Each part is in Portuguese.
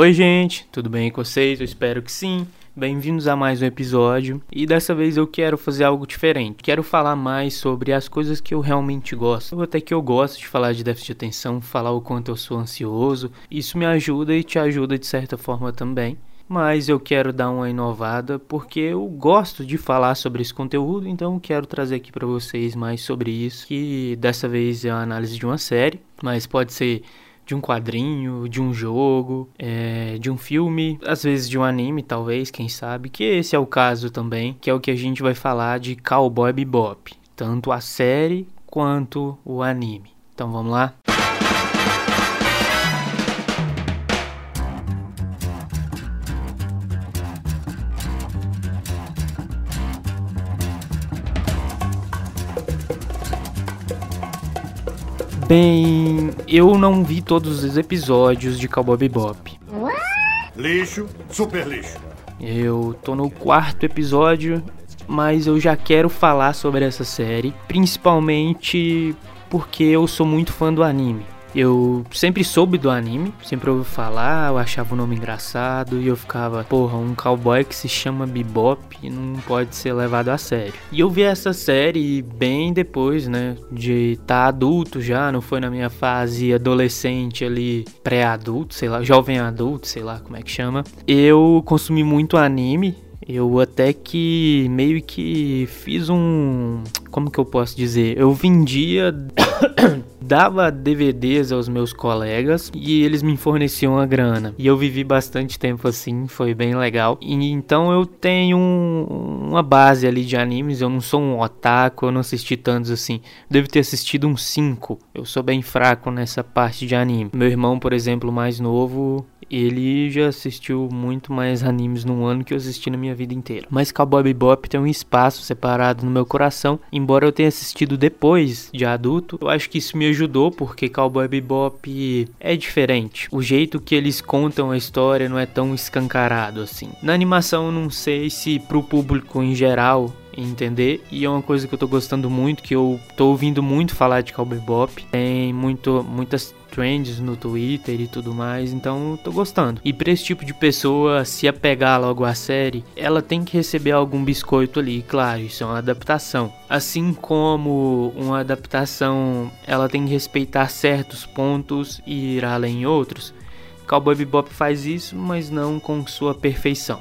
Oi, gente, tudo bem com vocês? Eu espero que sim. Bem-vindos a mais um episódio e dessa vez eu quero fazer algo diferente. Quero falar mais sobre as coisas que eu realmente gosto. Até que eu gosto de falar de déficit de atenção, falar o quanto eu sou ansioso. Isso me ajuda e te ajuda de certa forma também. Mas eu quero dar uma inovada porque eu gosto de falar sobre esse conteúdo, então quero trazer aqui para vocês mais sobre isso. Que dessa vez é a análise de uma série, mas pode ser de um quadrinho, de um jogo, é, de um filme, às vezes de um anime, talvez, quem sabe, que esse é o caso também, que é o que a gente vai falar de Cowboy Bebop, tanto a série quanto o anime. Então vamos lá? Bem, eu não vi todos os episódios de Cowboy Bebop. Lixo, super lixo. Eu tô no quarto episódio, mas eu já quero falar sobre essa série, principalmente porque eu sou muito fã do anime. Eu sempre soube do anime, sempre ouvi falar, eu achava o nome engraçado e eu ficava, porra, um cowboy que se chama Bebop não pode ser levado a sério. E eu vi essa série bem depois, né, de estar tá adulto já, não foi na minha fase adolescente ali, pré-adulto, sei lá, jovem adulto, sei lá como é que chama. Eu consumi muito anime, eu até que meio que fiz um. Como que eu posso dizer? Eu vendia. dava DVDs aos meus colegas e eles me forneciam a grana. E eu vivi bastante tempo assim, foi bem legal. E então eu tenho um, uma base ali de animes. Eu não sou um otaku, eu não assisti tantos assim. Devo ter assistido uns 5. Eu sou bem fraco nessa parte de anime. Meu irmão, por exemplo, mais novo, ele já assistiu muito mais animes num ano que eu assisti na minha vida inteira. Mas Cowboy Bebop tem um espaço separado no meu coração, embora eu tenha assistido depois de adulto. Eu acho que isso me ajudou porque Cowboy Bebop é diferente. O jeito que eles contam a história não é tão escancarado assim. Na animação não sei se pro público em geral entender. E é uma coisa que eu tô gostando muito, que eu tô ouvindo muito falar de Cowboy Bop. Tem muito, muitas trends no Twitter e tudo mais, então tô gostando. E pra esse tipo de pessoa se apegar logo à série, ela tem que receber algum biscoito ali, claro, isso é uma adaptação. Assim como uma adaptação, ela tem que respeitar certos pontos e ir além em outros. Cowboy Bebop faz isso, mas não com sua perfeição.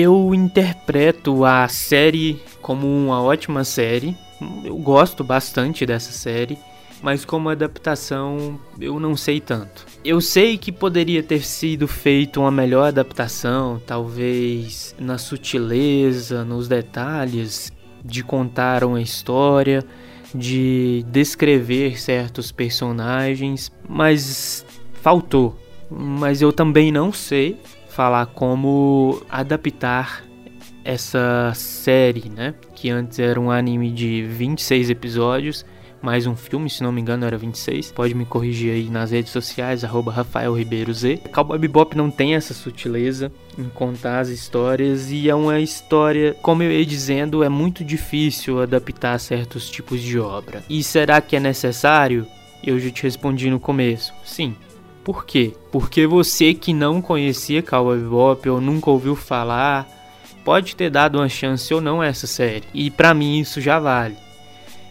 Eu interpreto a série como uma ótima série. Eu gosto bastante dessa série, mas como adaptação eu não sei tanto. Eu sei que poderia ter sido feito uma melhor adaptação, talvez na sutileza, nos detalhes de contar uma história, de descrever certos personagens, mas faltou. Mas eu também não sei falar como adaptar essa série, né? Que antes era um anime de 26 episódios, mais um filme, se não me engano era 26. Pode me corrigir aí nas redes sociais, arroba Rafael Ribeiro Z. Cowboy Bebop não tem essa sutileza em contar as histórias e é uma história, como eu ia dizendo, é muito difícil adaptar certos tipos de obra. E será que é necessário? Eu já te respondi no começo. Sim, por quê? Porque você que não conhecia Cowboy Bebop ou nunca ouviu falar, pode ter dado uma chance ou não a essa série. E para mim isso já vale.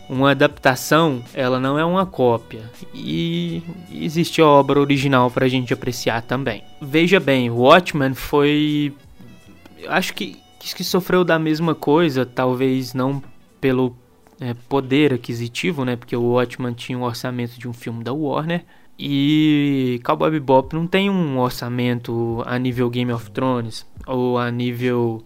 Uma adaptação, ela não é uma cópia. E existe a obra original para a gente apreciar também. Veja bem, Watchmen foi. Acho que, que sofreu da mesma coisa, talvez não pelo é, poder aquisitivo, né? Porque o Watchmen tinha um orçamento de um filme da Warner e Cowboy Bebop não tem um orçamento a nível Game of Thrones ou a nível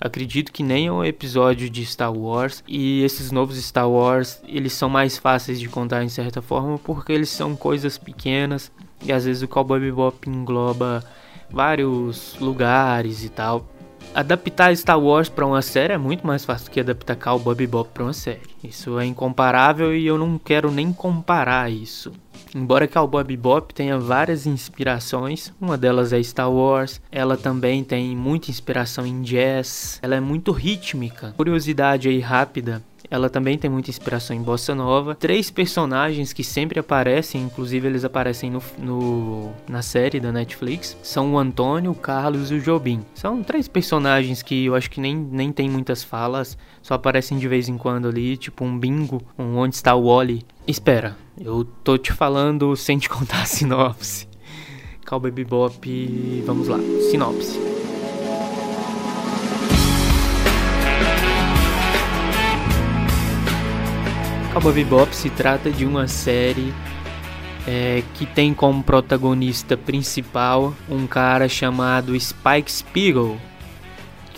acredito que nem um episódio de Star Wars e esses novos Star Wars eles são mais fáceis de contar em certa forma porque eles são coisas pequenas e às vezes o Cowboy Bebop engloba vários lugares e tal adaptar Star Wars para uma série é muito mais fácil do que adaptar Cowboy Bebop para uma série. Isso é incomparável e eu não quero nem comparar isso. Embora Cowboy Bebop tenha várias inspirações, uma delas é Star Wars, ela também tem muita inspiração em jazz, ela é muito rítmica. Curiosidade aí rápida, ela também tem muita inspiração em bossa nova. Três personagens que sempre aparecem, inclusive eles aparecem no, no, na série da Netflix, são o Antônio, o Carlos e o Jobim. São três personagens que eu acho que nem, nem tem muitas falas, só aparecem de vez em quando ali, tipo um bingo, um onde está o Wally. Espera, eu tô te falando sem te contar a sinopse. Cowboy Bebop, vamos lá, sinopse. Cowboy Bebop se trata de uma série é, que tem como protagonista principal um cara chamado Spike Spiegel,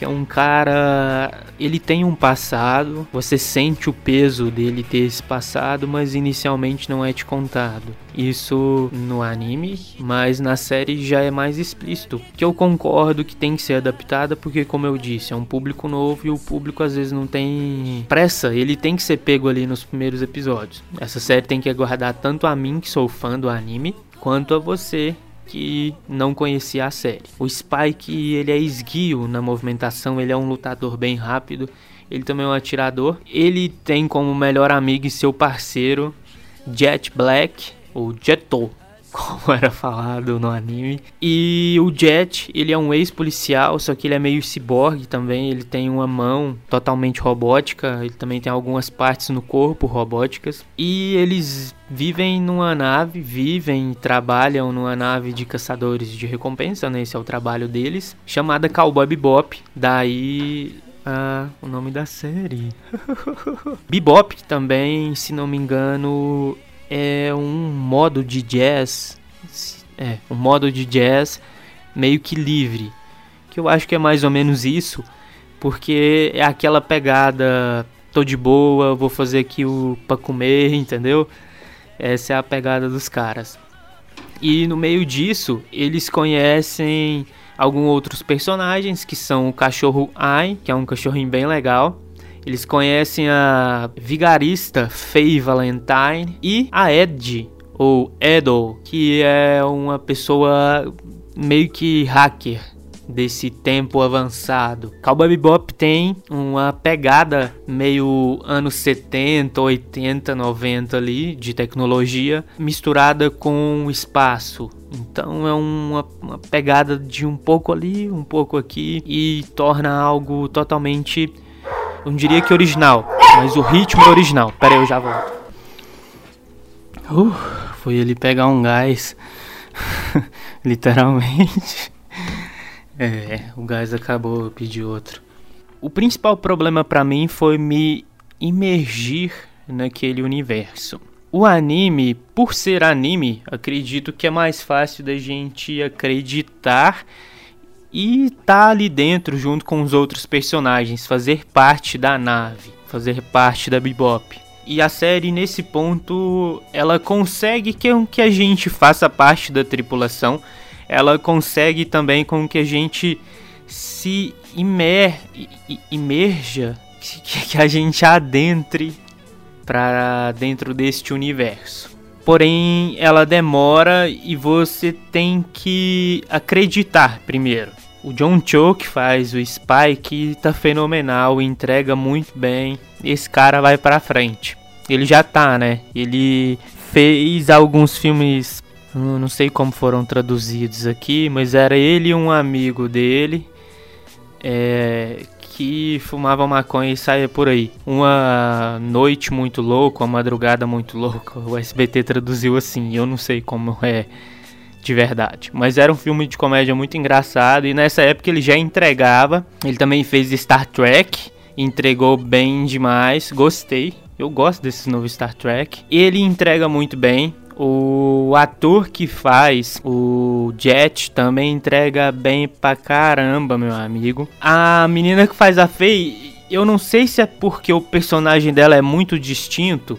que é um cara. Ele tem um passado, você sente o peso dele ter esse passado, mas inicialmente não é te contado. Isso no anime, mas na série já é mais explícito. Que eu concordo que tem que ser adaptada, porque, como eu disse, é um público novo e o público às vezes não tem pressa, ele tem que ser pego ali nos primeiros episódios. Essa série tem que aguardar tanto a mim, que sou fã do anime, quanto a você que não conhecia a série. O Spike, ele é esguio na movimentação, ele é um lutador bem rápido, ele também é um atirador. Ele tem como melhor amigo e seu parceiro Jet Black, ou Jeto, como era falado no anime. E o Jet, ele é um ex-policial, só que ele é meio ciborgue também, ele tem uma mão totalmente robótica, ele também tem algumas partes no corpo robóticas. E eles vivem numa nave, vivem e trabalham numa nave de caçadores de recompensa, né? Esse é o trabalho deles, chamada Cowboy Bebop. Daí ah, o nome da série. Bebop também, se não me engano, é um modo de jazz, é, um modo de jazz meio que livre, que eu acho que é mais ou menos isso, porque é aquela pegada, tô de boa, vou fazer aqui o para comer, entendeu? Essa é a pegada dos caras. E no meio disso, eles conhecem alguns outros personagens, que são o cachorro Ai, que é um cachorrinho bem legal, eles conhecem a vigarista Faye Valentine e a Ed, ou Edo, que é uma pessoa meio que hacker desse tempo avançado. Cowboy Bebop tem uma pegada meio anos 70, 80, 90 ali de tecnologia misturada com espaço. Então é uma, uma pegada de um pouco ali, um pouco aqui e torna algo totalmente eu não diria que original, mas o ritmo é original. Pera aí, eu já volto. Uh, foi ele pegar um gás. Literalmente. É, o gás acabou, eu pedi outro. O principal problema para mim foi me imergir naquele universo. O anime, por ser anime, acredito que é mais fácil da gente acreditar e tá ali dentro junto com os outros personagens, fazer parte da nave, fazer parte da Bebop. E a série nesse ponto, ela consegue que, que a gente faça parte da tripulação, ela consegue também com que a gente se imer, imerja, que, que a gente adentre para dentro deste universo. Porém, ela demora e você tem que acreditar primeiro. O John Cho, que faz o Spike, tá fenomenal, entrega muito bem. Esse cara vai pra frente. Ele já tá, né? Ele fez alguns filmes, não sei como foram traduzidos aqui, mas era ele e um amigo dele é, que fumava maconha e saia por aí. Uma noite muito louca, uma madrugada muito louca. O SBT traduziu assim, eu não sei como é de verdade. Mas era um filme de comédia muito engraçado e nessa época ele já entregava. Ele também fez Star Trek, entregou bem demais, gostei. Eu gosto desse novo Star Trek. Ele entrega muito bem. O ator que faz o Jet também entrega bem pra caramba, meu amigo. A menina que faz a Faye, eu não sei se é porque o personagem dela é muito distinto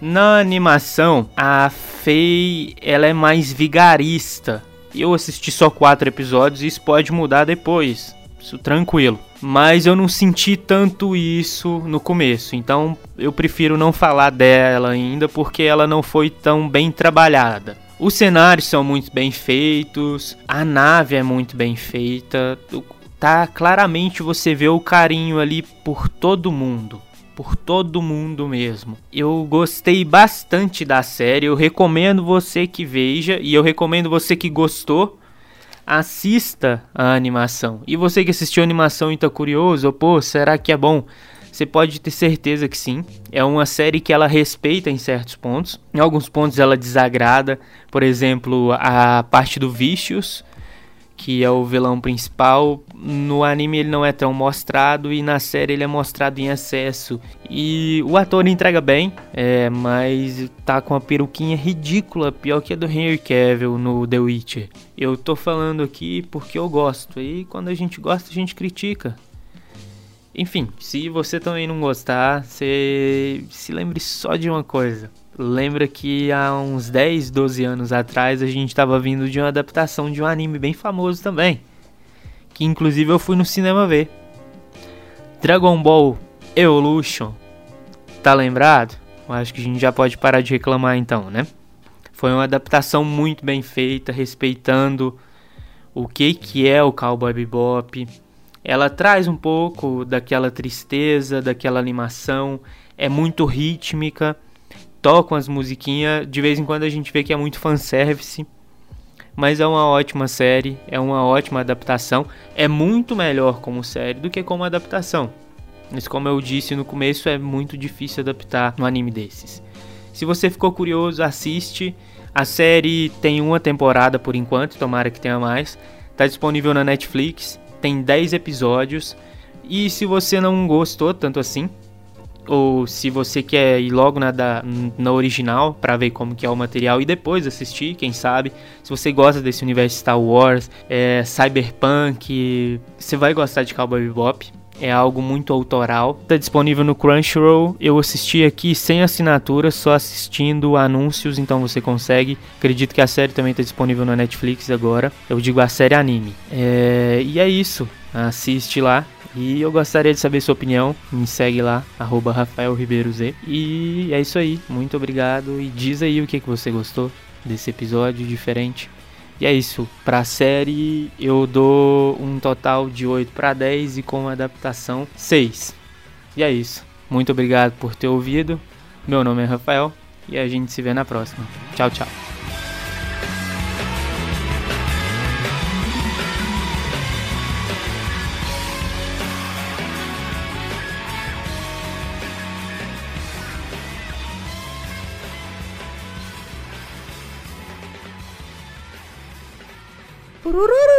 na animação, a Faye ela é mais vigarista. Eu assisti só quatro episódios e isso pode mudar depois. Isso tranquilo. Mas eu não senti tanto isso no começo. Então eu prefiro não falar dela ainda porque ela não foi tão bem trabalhada. Os cenários são muito bem feitos, a nave é muito bem feita. Tá claramente você vê o carinho ali por todo mundo por todo mundo mesmo. Eu gostei bastante da série, eu recomendo você que veja e eu recomendo você que gostou assista a animação. E você que assistiu a animação e tá curioso, pô, será que é bom? Você pode ter certeza que sim. É uma série que ela respeita em certos pontos. Em alguns pontos ela desagrada. Por exemplo, a parte do Vicious, que é o vilão principal. No anime ele não é tão mostrado e na série ele é mostrado em excesso. E o ator entrega bem, é, mas tá com uma peruquinha ridícula, pior que a do Henry Cavill no The Witcher. Eu tô falando aqui porque eu gosto, e quando a gente gosta a gente critica. Enfim, se você também não gostar, você se lembre só de uma coisa. Lembra que há uns 10, 12 anos atrás a gente estava vindo de uma adaptação de um anime bem famoso também. Que inclusive eu fui no cinema ver. Dragon Ball Evolution. Tá lembrado? Acho que a gente já pode parar de reclamar então, né? Foi uma adaptação muito bem feita, respeitando o que, que é o Cowboy Bebop, ela traz um pouco daquela tristeza, daquela animação, é muito rítmica, tocam as musiquinhas, de vez em quando a gente vê que é muito fanservice, mas é uma ótima série, é uma ótima adaptação, é muito melhor como série do que como adaptação. Mas como eu disse no começo, é muito difícil adaptar um anime desses. Se você ficou curioso, assiste. A série tem uma temporada por enquanto, tomara que tenha mais. Está disponível na Netflix tem 10 episódios. E se você não gostou tanto assim, ou se você quer ir logo na, da, na original para ver como que é o material e depois assistir, quem sabe. Se você gosta desse universo Star Wars, é, Cyberpunk, você vai gostar de Cowboy Bebop. É algo muito autoral. Está disponível no Crunchyroll. Eu assisti aqui sem assinatura, só assistindo anúncios, então você consegue. Acredito que a série também está disponível na Netflix agora. Eu digo a série anime. É... E é isso. Assiste lá. E eu gostaria de saber sua opinião. Me segue lá, arroba Rafael Ribeiro Z. E é isso aí. Muito obrigado. E diz aí o que, que você gostou desse episódio diferente. E é isso, para a série eu dou um total de 8 para 10 e com adaptação 6. E é isso. Muito obrigado por ter ouvido. Meu nome é Rafael e a gente se vê na próxima. Tchau, tchau. Urururu.